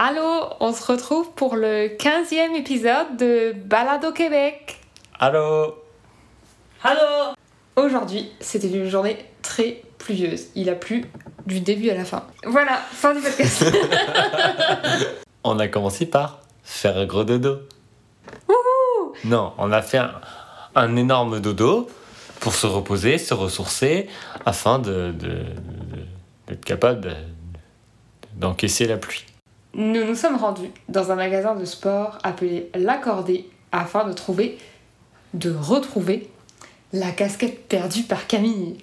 Allô, on se retrouve pour le 15e épisode de Balado Québec. Allô Allô Aujourd'hui, c'était une journée très pluvieuse. Il a plu du début à la fin. Voilà, fin du podcast. On a commencé par faire un gros dodo. non, on a fait un, un énorme dodo pour se reposer, se ressourcer, afin de, de- de- d'être capable de- d'encaisser la pluie. Nous nous sommes rendus dans un magasin de sport appelé L'Accordé afin de trouver, de retrouver la casquette perdue par Camille.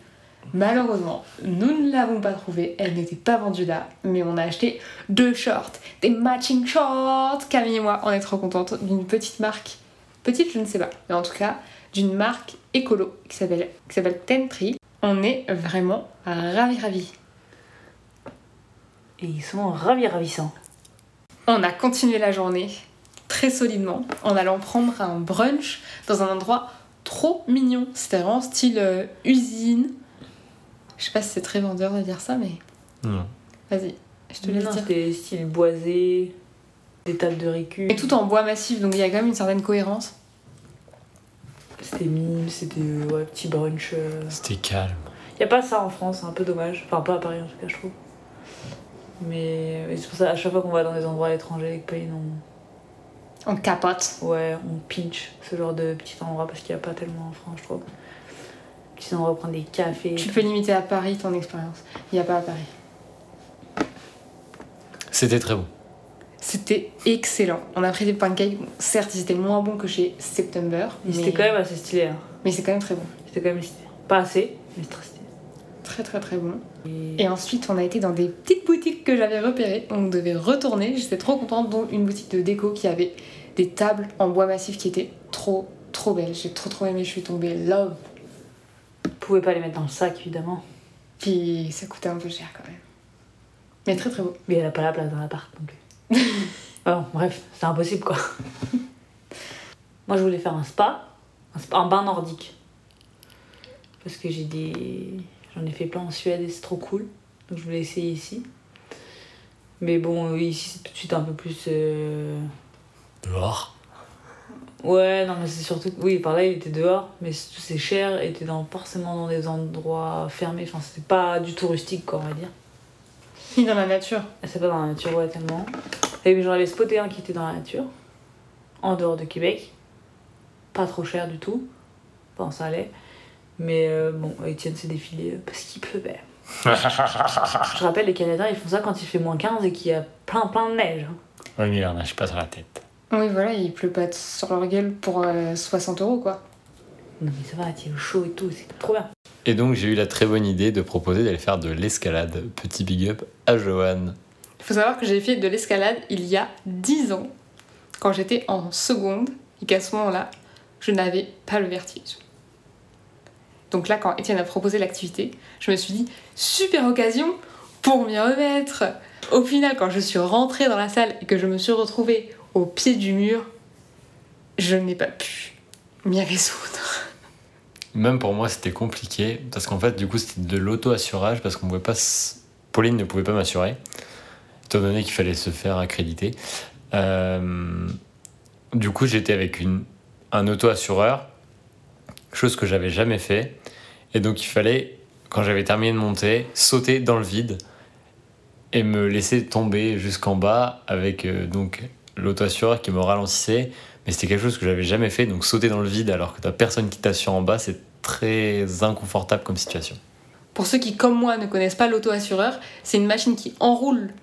Malheureusement, nous ne l'avons pas trouvée, elle n'était pas vendue là, mais on a acheté deux shorts, des matching shorts. Camille et moi, on est trop contentes d'une petite marque, petite je ne sais pas, mais en tout cas d'une marque écolo qui s'appelle qui s'appelle Ten Tree. On est vraiment ravis ravis. Et ils sont ravis ravissants. On a continué la journée très solidement en allant prendre un brunch dans un endroit trop mignon. C'était vraiment style euh, usine. Je sais pas si c'est très vendeur de dire ça, mais Non. vas-y, je te laisse Non, dire. C'était style boisé, des tables de récup. Et tout en bois massif, donc il y a quand même une certaine cohérence. C'était mime, c'était euh, ouais, petit brunch. euh. C'était calme. Y a pas ça en France, c'est un peu dommage. Enfin, pas à Paris en tout cas, je trouve. Mais c'est pour ça, à chaque fois qu'on va dans des endroits à l'étranger avec Pauline, on, On capote. ouais, on pinch ce genre de petits endroits parce qu'il n'y a pas tellement en France, je trouve. Petits endroits, prendre des cafés. Tu peux limiter à Paris ton expérience. Il n'y a pas à Paris. C'était très bon. C'était excellent. On a pris des pancakes. Bon, certes, ils étaient moins bons que chez September. Mais c'était quand même assez stylé. Hein. Mais c'est quand même très bon. C'était quand même stylé. Pas assez, mais très stylé. Très très très bon. Et... Ensuite, on a été dans des petites boutiques que j'avais repérées. On devait retourner. J'étais trop contente, dont une boutique de déco qui avait des tables en bois massif qui étaient trop trop belles. J'ai trop trop aimé. Je suis tombée love. Vous pouvez pas les mettre dans le sac, évidemment. Puis ça coûtait un peu cher quand même. Mais très très beau. Mais elle a pas la place dans l'appart non plus. bon, bref, c'est impossible quoi. Moi je voulais faire un spa, un, spa- un bain nordique. Parce que j'ai des. J'en ai fait plein en Suède et c'est trop cool. Donc je voulais essayer ici. Mais bon, euh, ici c'est tout de suite un peu plus. euh, Dehors. Ouais, non, mais c'est surtout. Oui, par là il était dehors, mais c'est c'est cher et était dans, forcément dans des endroits fermés. Enfin, c'était pas du tout rustique, quoi, on va dire. Ni dans la nature. Et C'est pas dans la nature, ouais, tellement. Et j'en avais spoté un qui était dans la nature, en dehors de Québec. Pas trop cher du tout. Enfin, ça allait. Mais euh, bon, Étienne s'est défilé euh, parce qu'il pleuvait. Je rappelle, les Canadiens, ils font ça quand il fait moins 15 et qu'il y a plein, plein de neige. hein. Oui, mais il en a pas sur la tête. Oui, voilà, il pleut pas sur leur gueule pour euh, 60 euros quoi. Non, mais ça va, il au chaud et tout, c'est trop bien. Et donc j'ai eu la très bonne idée de proposer d'aller faire de l'escalade. Petit big up à Johan. Il faut savoir que j'ai fait de l'escalade il y a 10 ans, quand j'étais en seconde, et qu'à ce moment-là, je n'avais pas le vertige. Donc là, quand Étienne a proposé l'activité, je me suis dit, super occasion pour m'y remettre. Au final, quand je suis rentrée dans la salle et que je me suis retrouvée au pied du mur, je n'ai pas pu m'y résoudre. Même pour moi, c'était compliqué parce qu'en fait, du coup, c'était de l'auto-assurage parce qu'on pouvait pas. Pauline ne pouvait pas m'assurer, étant donné qu'il fallait se faire accréditer. Euh, Du coup, j'étais avec une, un auto-assureur, chose que j'avais jamais fait. Et donc, il fallait, quand j'avais terminé de monter, sauter dans le vide et me laisser tomber jusqu'en bas avec euh, donc l'auto-assureur qui me ralentissait. Mais c'était quelque chose que j'avais jamais fait, donc sauter dans le vide alors que t'as personne qui t'assure en bas, c'est très inconfortable comme situation. Pour ceux qui, comme moi, ne connaissent pas l'auto-assureur, c'est une machine qui enroule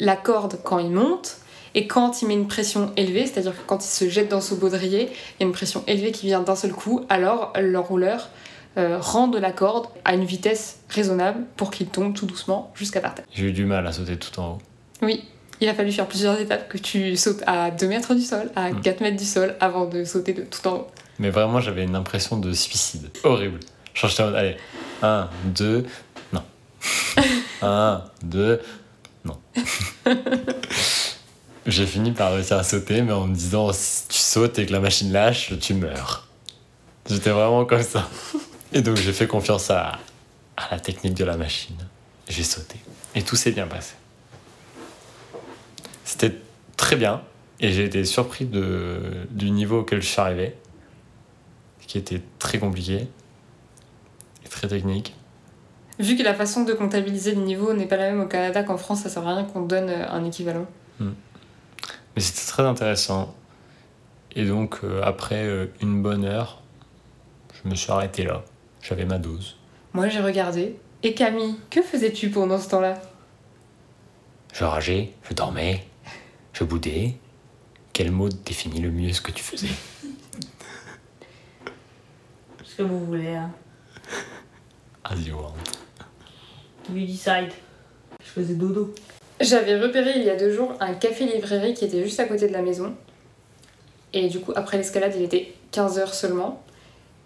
la corde quand il monte et quand il met une pression élevée, c'est-à-dire que quand il se jette dans ce baudrier, il y a une pression élevée qui vient d'un seul coup, alors l'enrouleur euh, rend de la corde à une vitesse raisonnable pour qu'il tombe tout doucement jusqu'à par terre. J'ai eu du mal à sauter tout en haut. Oui, il a fallu faire plusieurs étapes, que tu sautes à 2 mètres du sol, à Mm. 4 mètres du sol, avant de sauter de tout en haut. Mais vraiment, j'avais une impression de suicide. Horrible. Genre, j'étais en mode, allez, 1, 2, non. 1, 2, non. J'ai fini par réussir à sauter, mais en me disant, si tu sautes et que la machine lâche, tu meurs. J'étais vraiment comme ça. Et donc, j'ai fait confiance à, à la technique de la machine. J'ai sauté. Et tout s'est bien passé. C'était très bien et j'ai été surpris de, du niveau auquel je suis arrivé, qui était très compliqué et très technique. Vu que la façon de comptabiliser le niveau n'est pas la même au Canada qu'en France, ça sert à rien qu'on donne euh, un équivalent. Mais c'était très intéressant. Et donc, euh, après euh, une bonne heure, je me suis arrêté là. J'avais ma dose. Moi j'ai regardé. Et Camille, que faisais-tu pendant ce temps-là? Je rageais, je dormais, je boudais. Quel mot définit le mieux ce que tu faisais? Ce que vous voulez, hein. As you want. You decide. Je faisais dodo. J'avais repéré il y a deux jours un café-librairie qui était juste à côté de la maison. Et du coup, après l'escalade, il était 15h seulement.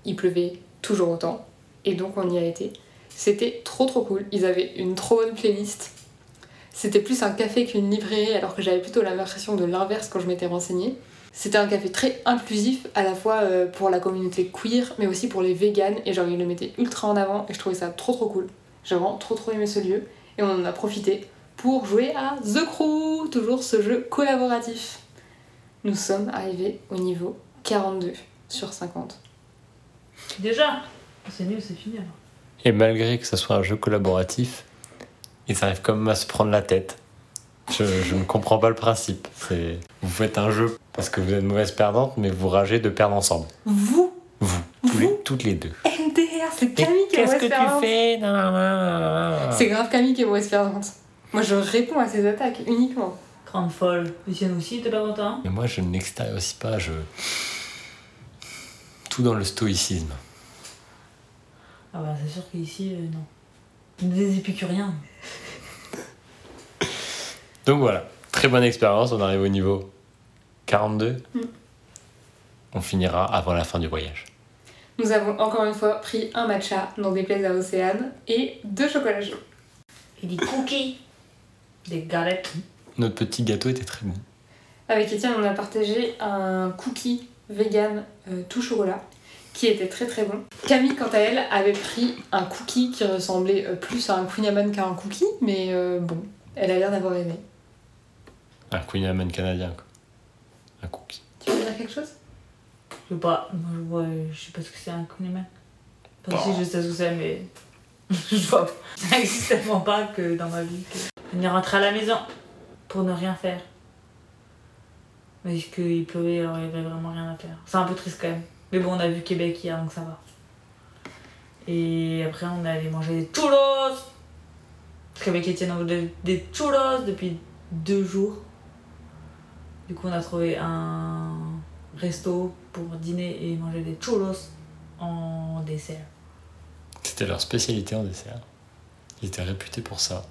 Il pleuvait toujours autant. Et donc, on y a été. C'était trop trop cool. Ils avaient une trop bonne playlist. C'était plus un café qu'une librairie, alors que j'avais plutôt l'impression de l'inverse quand je m'étais renseignée. C'était un café très inclusif, à la fois euh, pour la communauté queer, mais aussi pour les véganes. Et genre, ils le mettaient ultra en avant. Et je trouvais ça trop trop cool. J'ai vraiment trop trop aimé ce lieu. Et on en a profité pour jouer à The Crew, toujours ce jeu collaboratif. Nous sommes arrivés au niveau 42 sur 50. Déjà C'est nul, c'est fini alors. Et malgré que ce soit un jeu collaboratif, ils arrivent quand même à se prendre la tête. Je, je ne comprends pas le principe. C'est vous faites un jeu parce que vous êtes mauvaise perdante, mais vous ragez de perdre ensemble. Vous, Vous, les, toutes les deux. MDR, c'est Camille qui est mauvaise perdante. fais Non, non, non, non, non. C'est grave Camille qui est mauvaise perdante. Moi je réponds à ses attaques uniquement. Grande folle. Lucienne aussi, t'es pas content Mais moi, je n'extériorise pas. Je tout dans le stoïcisme. Ah bah c'est sûr qu'ici, euh, non. Des épicuriens. Donc voilà, très bonne expérience. On arrive au niveau 42. Mm. On finira avant la fin du voyage. Nous avons encore une fois pris un matcha, n'en déplaise à Océane, et deux chocolats chauds. Et des cookies. Des galettes. Notre petit gâteau était très bon. Avec Étienne, on a partagé un cookie vegan euh, tout chocolat qui était très très bon. Camille, quant à elle, avait pris un cookie qui ressemblait euh, plus à un Queen qu'à un cookie, mais euh, bon, elle a l'air d'avoir aimé. Un Queen Amman canadien, quoi. Un cookie. Tu veux dire quelque chose? Je sais pas. Moi, je vois. Je sais pas ce que c'est un Kuniman. Enfin, si, je sais ce que c'est, mais. je vois. Ça n'existe tellement pas que dans ma vie. Que... Venir rentrer à la maison pour ne rien faire. Parce qu'il pleuvait, alors il y avait vraiment rien à faire. C'est un peu triste quand même. Mais bon, on a vu Québec hier, donc ça va. Et après, on est allé manger des churros. Parce qu'avec Étienne, on voulait des churros depuis deux jours. Du coup, on a trouvé un resto pour dîner et manger des churros en dessert. C'était leur spécialité en dessert. Ils étaient réputés pour ça.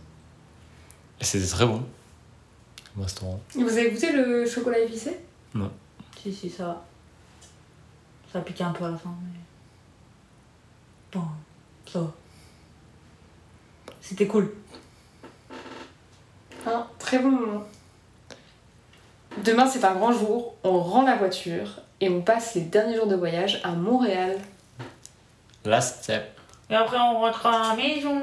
Et c'était très bon. Restaurant. Vous avez goûté le chocolat épicé? Si, si, ça va. Ça pique un peu à la fin, mais. Bon, ça va. C'était cool. Un très bon moment. Demain, c'est un grand jour. On rend la voiture et on passe les derniers jours de voyage à Montréal. Last step. Et après, on rentre à la maison.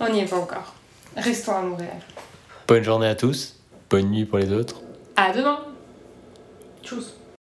On n'y est pas encore. Restons à Montréal. Bonne journée à tous. Bonne nuit pour les autres. À demain Tchuss.